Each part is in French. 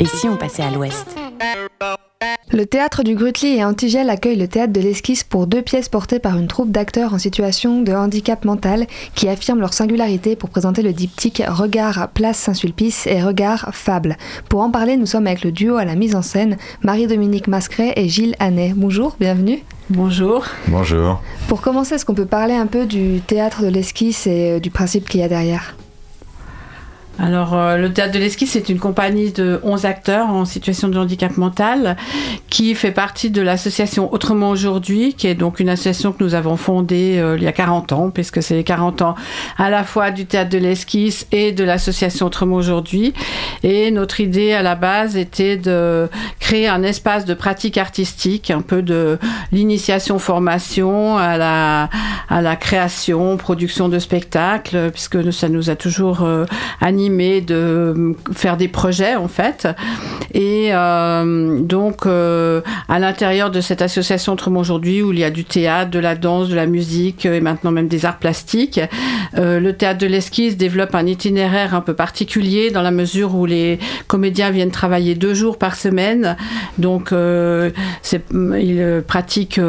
Et si on passait à l'ouest le théâtre du Grutli et Antigel accueille le théâtre de l'Esquisse pour deux pièces portées par une troupe d'acteurs en situation de handicap mental qui affirment leur singularité pour présenter le diptyque Regard Place Saint-Sulpice et Regard Fable. Pour en parler, nous sommes avec le duo à la mise en scène, Marie-Dominique Mascret et Gilles Hannet. Bonjour, bienvenue. Bonjour. Bonjour. Pour commencer, est-ce qu'on peut parler un peu du théâtre de l'esquisse et euh, du principe qu'il y a derrière? Alors, euh, le Théâtre de l'Esquisse, c'est une compagnie de 11 acteurs en situation de handicap mental qui fait partie de l'association Autrement Aujourd'hui, qui est donc une association que nous avons fondée euh, il y a 40 ans, puisque c'est les 40 ans à la fois du Théâtre de l'Esquisse et de l'association Autrement Aujourd'hui. Et notre idée à la base était de créer un espace de pratique artistique, un peu de l'initiation-formation à la, à la création, production de spectacles, puisque ça nous a toujours euh, animés de faire des projets en fait. Et euh, donc euh, à l'intérieur de cette association Autrement aujourd'hui où il y a du théâtre, de la danse, de la musique et maintenant même des arts plastiques, euh, le théâtre de l'esquisse développe un itinéraire un peu particulier dans la mesure où les comédiens viennent travailler deux jours par semaine. Donc ils pratiquent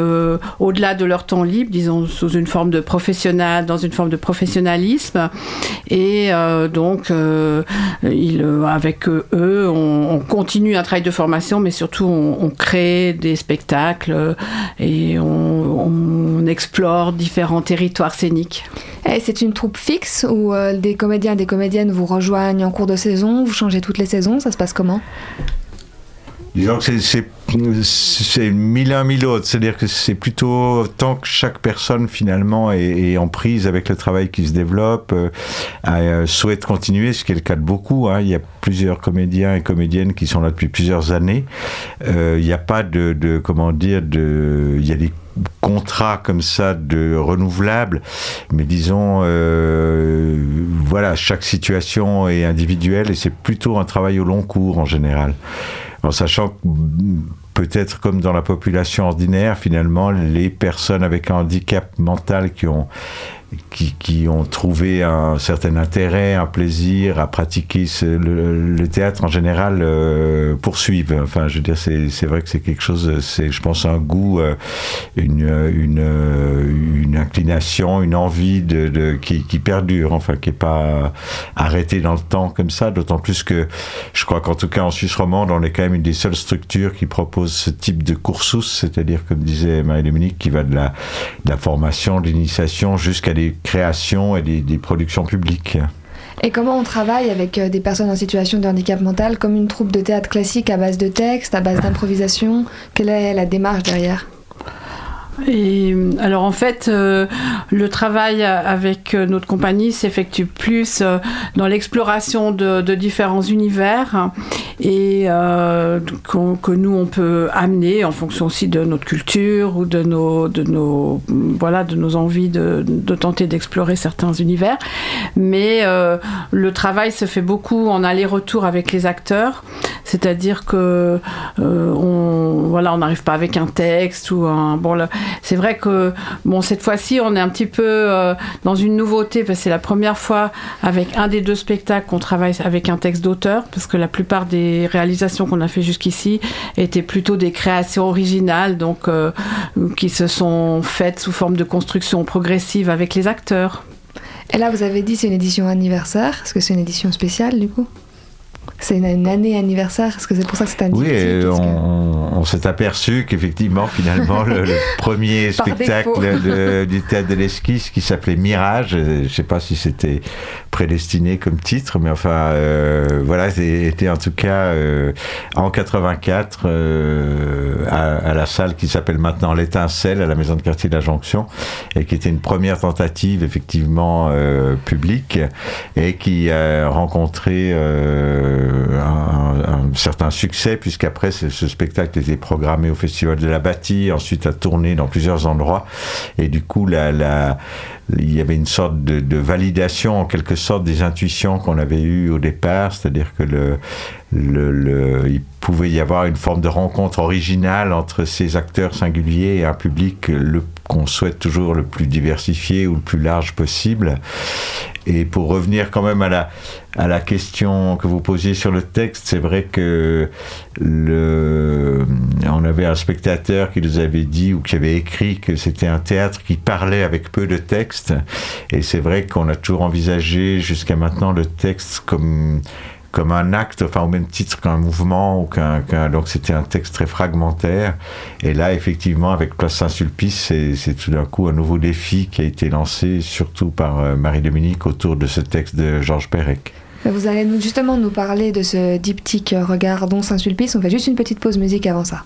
au-delà de leur temps libre, disons sous une forme de professionnel, dans une forme de professionnalisme. Et donc euh, euh, avec eux, on, continue un travail de formation, mais surtout on, crée des spectacles et on, explore différents territoires scéniques. Et c'est une troupe fixe où euh, des comédiens et des comédiennes vous rejoignent en cours de saison, vous changez toutes les saisons, ça se passe comment? Disons que c'est mille un, mille autres. C'est-à-dire que c'est plutôt tant que chaque personne finalement est, en prise avec le travail qui se développe, euh, euh, souhaite continuer, ce qui est le cas de beaucoup. Hein. Il y a plusieurs comédiens et comédiennes qui sont là depuis plusieurs années. Euh, il n'y a pas de, de, comment dire, de, il y a des contrats comme ça de renouvelables, mais disons, voilà, chaque situation est individuelle et c'est plutôt un travail au long cours en général en sachant que peut-être comme dans la population ordinaire, finalement, les personnes avec un handicap mental qui ont qui, ont trouvé un certain intérêt, un plaisir à pratiquer le, théâtre en général euh, poursuivent. Enfin, je veux dire, c'est vrai que c'est quelque chose, c'est, je pense, un goût, euh, une, une, une, inclination, une envie de, de qui, qui, perdure, enfin, qui n'est pas arrêtée dans le temps comme ça. D'autant plus que je crois qu'en tout cas en Suisse romande, on est quand même une des seules structures qui propose ce type de cursus, c'est-à-dire, comme disait Marie-Dominique, qui va de la, de la formation, de l'initiation jusqu'à des créations et des, productions publiques. Et comment on travaille avec euh, des personnes en situation de handicap mental comme une troupe de théâtre classique à base de texte, à base d'improvisation? Quelle est la démarche derrière? Et alors en fait, euh, le travail avec euh, notre compagnie s'effectue plus euh, dans l'exploration de, différents univers et que nous on peut amener en fonction aussi de notre culture ou de nos, de nos, voilà, de nos envies de, tenter d'explorer certains univers. Mais le travail se fait beaucoup en aller-retour avec les acteurs, c'est-à-dire que on, voilà, on n'arrive pas avec un texte ou un bon c'est vrai que bon cette fois-ci on est un petit peu euh, dans une nouveauté parce que c'est la première fois avec un des deux spectacles qu'on travaille avec un texte d'auteur parce que la plupart des réalisations qu'on a fait jusqu'ici étaient plutôt des créations originales donc euh, qui se sont faites sous forme de construction progressive avec les acteurs. Et là vous avez dit c'est une édition anniversaire, est-ce que c'est une édition spéciale du coup? C'est une, année anniversaire, est-ce que c'est pour ça que c'est un Oui, on, s'est aperçu qu'effectivement, finalement, le, premier spectacle du théâtre de l'esquisse qui s'appelait Mirage, je ne sais pas si c'était prédestiné comme titre, mais enfin, euh, voilà, c'était en tout cas euh, en 84 euh, à, la salle qui s'appelle maintenant l'Étincelle à la maison de quartier de la Jonction et qui était une première tentative effectivement publique et qui a rencontré un, certain succès, puisqu'après, ce, spectacle était programmé au Festival de la Bâtie, ensuite a tourné dans plusieurs endroits. Et du coup, la, il y avait une sorte de, validation, en quelque sorte, des intuitions qu'on avait eues au départ, c'est-à-dire que le, il pouvait y avoir une forme de rencontre originale entre ces acteurs singuliers et un public le qu'on souhaite toujours le plus diversifié ou le plus large possible. Et pour revenir quand même à la, à la question que vous posiez sur le texte, c'est vrai que le, on avait un spectateur qui nous avait dit ou qui avait écrit que c'était un théâtre qui parlait avec peu de texte. Et c'est vrai qu'on a toujours envisagé jusqu'à maintenant le texte comme comme un acte, enfin au même titre qu'un mouvement, ou qu'un, donc c'était un texte très fragmentaire. Et là, effectivement, avec Place Saint-Sulpice, c'est, tout d'un coup un nouveau défi qui a été lancé, surtout par euh, Marie-Dominique, autour de ce texte de Georges Perec. Vous allez justement nous parler de ce diptyque Regardons Saint-Sulpice. On fait juste une petite pause musique avant ça.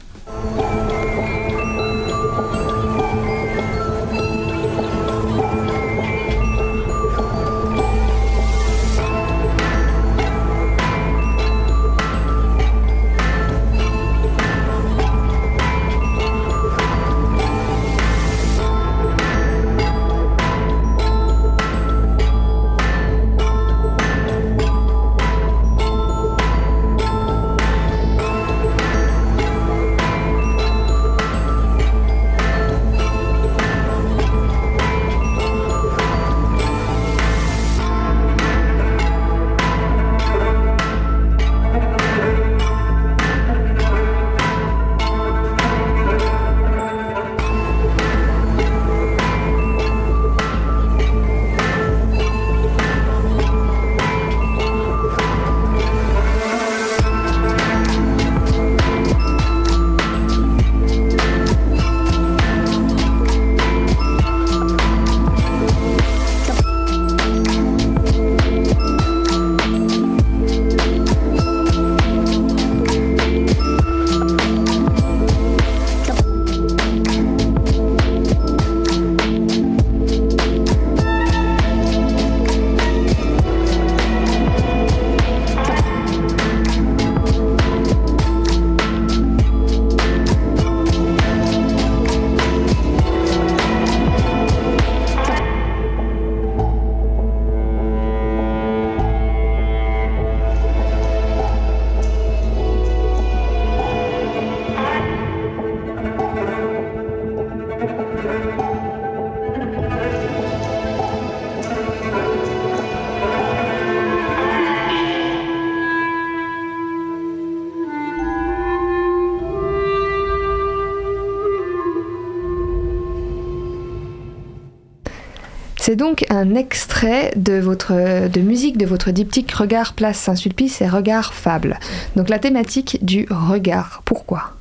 C'est donc un extrait de, votre, musique de votre diptyque Regard Place Saint-Sulpice et Regard Fable. Donc la thématique du regard. Pourquoi?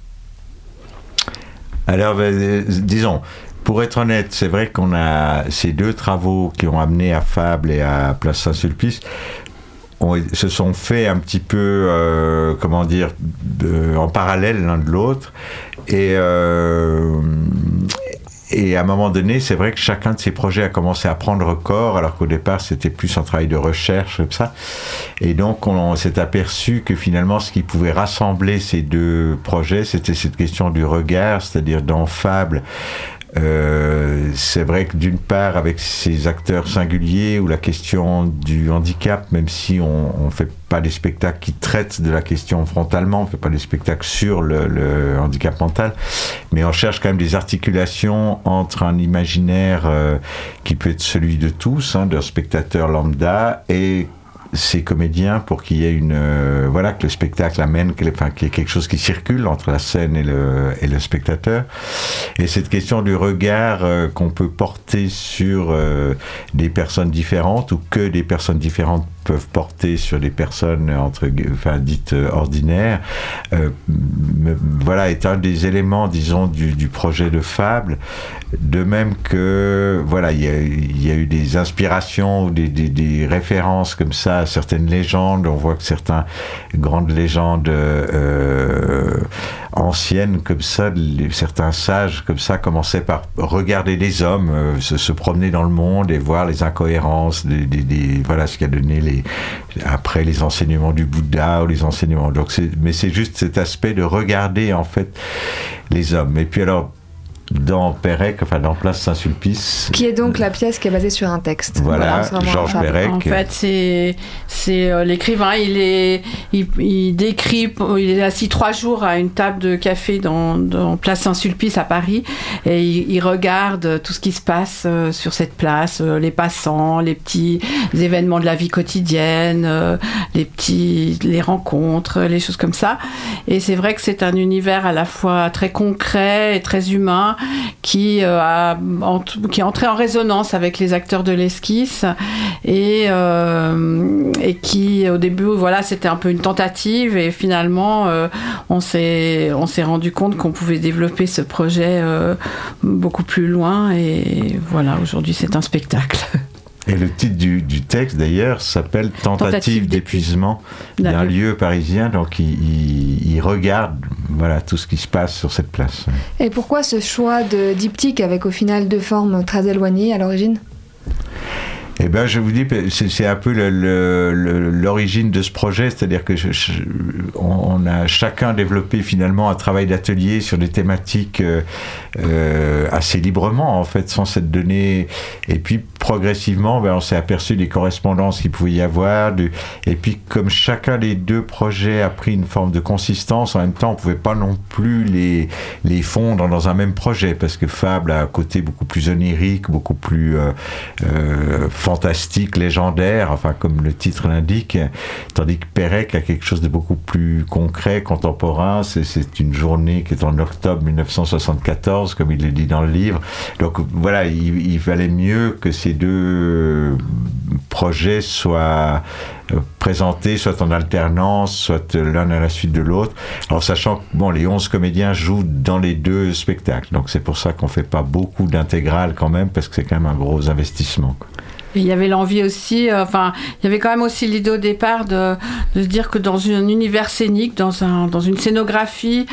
Alors, ben, euh, disons, pour être honnête, c'est vrai qu'on a ces deux travaux qui ont amené à Fable et à Place Saint-Sulpice se sont faits un petit peu, euh, comment dire, en parallèle l'un de l'autre. Et, euh, et à un moment donné, c'est vrai que chacun de ces projets a commencé à prendre corps, alors qu'au départ, c'était plus un travail de recherche, comme ça. Et donc, on, s'est aperçu que finalement, ce qui pouvait rassembler ces deux projets, c'était cette question du regard, c'est-à-dire dans Fable, euh, c'est vrai que d'une part, avec ces acteurs singuliers, ou la question du handicap, même si on ne fait pas des spectacles qui traitent de la question frontalement, on ne fait pas des spectacles sur le, handicap mental, mais on cherche quand même des articulations entre un imaginaire euh, qui peut être celui de tous, hein, d'un spectateur lambda, et ces comédiens pour qu'il y ait une euh, voilà que le spectacle amène qu'il y ait quelque chose qui circule entre la scène et le et le spectateur. Et cette question du regard euh, qu'on peut porter sur euh, des personnes différentes ou que des personnes différentes peuvent porter sur des personnes entre dites ordinaires voilà est un des éléments disons du, projet de fable de même que voilà il y, a eu des inspirations des, des, références comme ça certaines légendes. On voit que certaines grandes légendes euh, anciennes comme ça, certains sages comme ça commençaient par regarder les hommes, euh, se, promener dans le monde et voir les incohérences, voilà ce qui a donné après les enseignements du Bouddha ou les enseignements. Donc mais c'est juste cet aspect de regarder en fait les hommes. Et puis alors dans Pérec, enfin dans Place Saint-Sulpice. Qui est donc la pièce qui est basée sur un texte. Voilà, Georges Pérec. En fait, c'est c'est euh, l'écrivain. Il est il, décrit. Il est assis trois jours à une table de café dans, dans Place Saint-Sulpice à Paris et il, regarde tout ce qui se passe euh, sur cette place, euh, les passants, les petits événements de la vie quotidienne, les petits les rencontres, les choses comme ça. Et c'est vrai que c'est un univers à la fois très concret et très humain qui, euh, a, qui est entré en résonance avec les acteurs de l'esquisse et, euh, et qui, au début, voilà, c'était un peu une tentative et finalement, euh, on s'est rendu compte qu'on pouvait développer ce projet beaucoup plus loin et voilà, aujourd'hui, c'est un spectacle. Et le titre du, texte, d'ailleurs, s'appelle Tentative, d'épuisement d'un lieu parisien. Donc, il, il, regarde voilà, tout ce qui se passe sur cette place. Et pourquoi ce choix de diptyque avec au final deux formes très éloignées à l'origine? Eh ben, je vous dis, c'est un peu l'origine de ce projet, c'est-à-dire que on, a chacun développé finalement un travail d'atelier sur des thématiques euh, euh, assez librement, en fait, sans cette donnée. Et puis progressivement, ben, on s'est aperçu des correspondances qu'il pouvait y avoir. et puis, comme chacun des deux projets a pris une forme de consistance, en même temps, on pouvait pas non plus les, les fondre dans un même projet, parce que Fable a un côté beaucoup plus onirique, beaucoup plus euh, fantastique, légendaire, enfin comme le titre l'indique, tandis que Pérec a quelque chose de beaucoup plus concret, contemporain. C'est une journée qui est en octobre 1974, comme il le dit dans le livre. Donc voilà, il, valait mieux que ces deux projets soient euh, présentés soit en alternance, soit l'un à la suite de l'autre. En sachant que bon, les 11 comédiens jouent dans les deux spectacles. Donc c'est pour ça qu'on fait pas beaucoup d'intégrales quand même, parce que c'est quand même un gros investissement il y avait l'envie aussi, euh, enfin, il y avait quand même aussi l'idée au départ de, se dire que dans un univers scénique, dans, un, dans une scénographie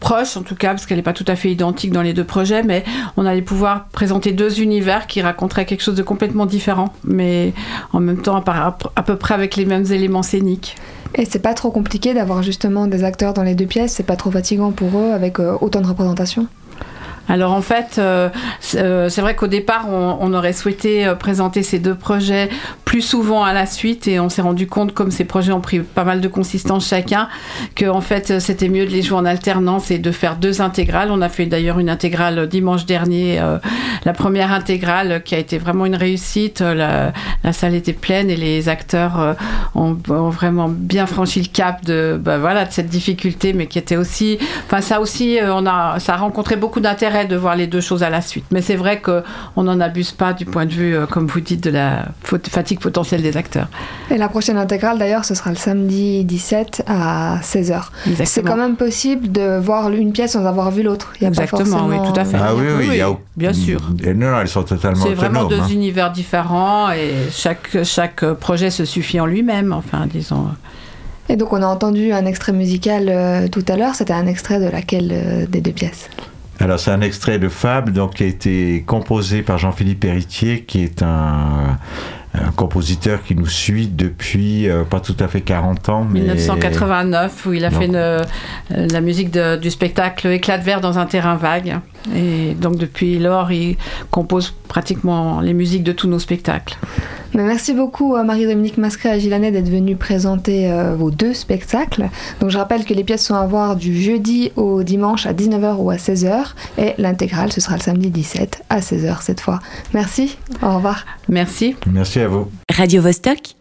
proche en tout cas, parce qu'elle n'est pas tout à fait identique dans les deux projets, mais on allait pouvoir présenter deux univers qui raconteraient quelque chose de complètement différent, mais en même temps à, à peu près avec les mêmes éléments scéniques. Et c'est pas trop compliqué d'avoir justement des acteurs dans les deux pièces, c'est pas trop fatigant pour eux avec euh, autant de représentations alors en fait, euh, euh, c'est vrai qu'au départ, on, aurait souhaité euh, présenter ces deux projets plus souvent à la suite et on s'est rendu compte, comme ces projets ont pris pas mal de consistance chacun, que en fait c'était mieux de les jouer en alternance et de faire deux intégrales. On a fait d'ailleurs une intégrale dimanche dernier, la première intégrale qui a été vraiment une réussite. La, salle était pleine et les acteurs ont, vraiment bien franchi le cap de, bah, voilà, de cette difficulté, mais qui était aussi, enfin ça aussi, on a, ça a rencontré beaucoup d'intérêt de voir les deux choses à la suite. Mais c'est vrai qu'on n'en abuse pas du point de vue, euh, comme vous dites, de la fatigue potentielle des acteurs. Et la prochaine intégrale, d'ailleurs, ce sera le samedi 17 à 16h. C'est quand même possible de voir une pièce sans avoir vu l'autre. Exactement, oui, tout à fait. Ah oui, oui, bien sûr. non, elles sont totalement C'est vraiment deux hein. univers différents et chaque, chaque projet se suffit en lui-même, enfin, disons. Et donc on a entendu un extrait musical euh, tout à l'heure, c'était un extrait de laquelle euh, des deux pièces? Alors c'est un extrait de Fable donc, qui a été composé par Jean-Philippe Héritier, qui est un, compositeur qui nous suit depuis euh, pas tout à fait 40 ans. 1989, où il a fait euh, la musique du spectacle Éclat de verre dans un terrain vague. Et donc depuis lors, il compose pratiquement les musiques de tous nos spectacles merci beaucoup à Marie-Dominique Mascret et à Gilanet d'être venus présenter euh, vos deux spectacles. Donc je rappelle que les pièces sont à voir du jeudi au dimanche à 19h ou à 16h et l'intégrale ce sera le samedi 17 à 16h cette fois. Merci, au revoir. Merci. Merci à vous. Radio -Vostok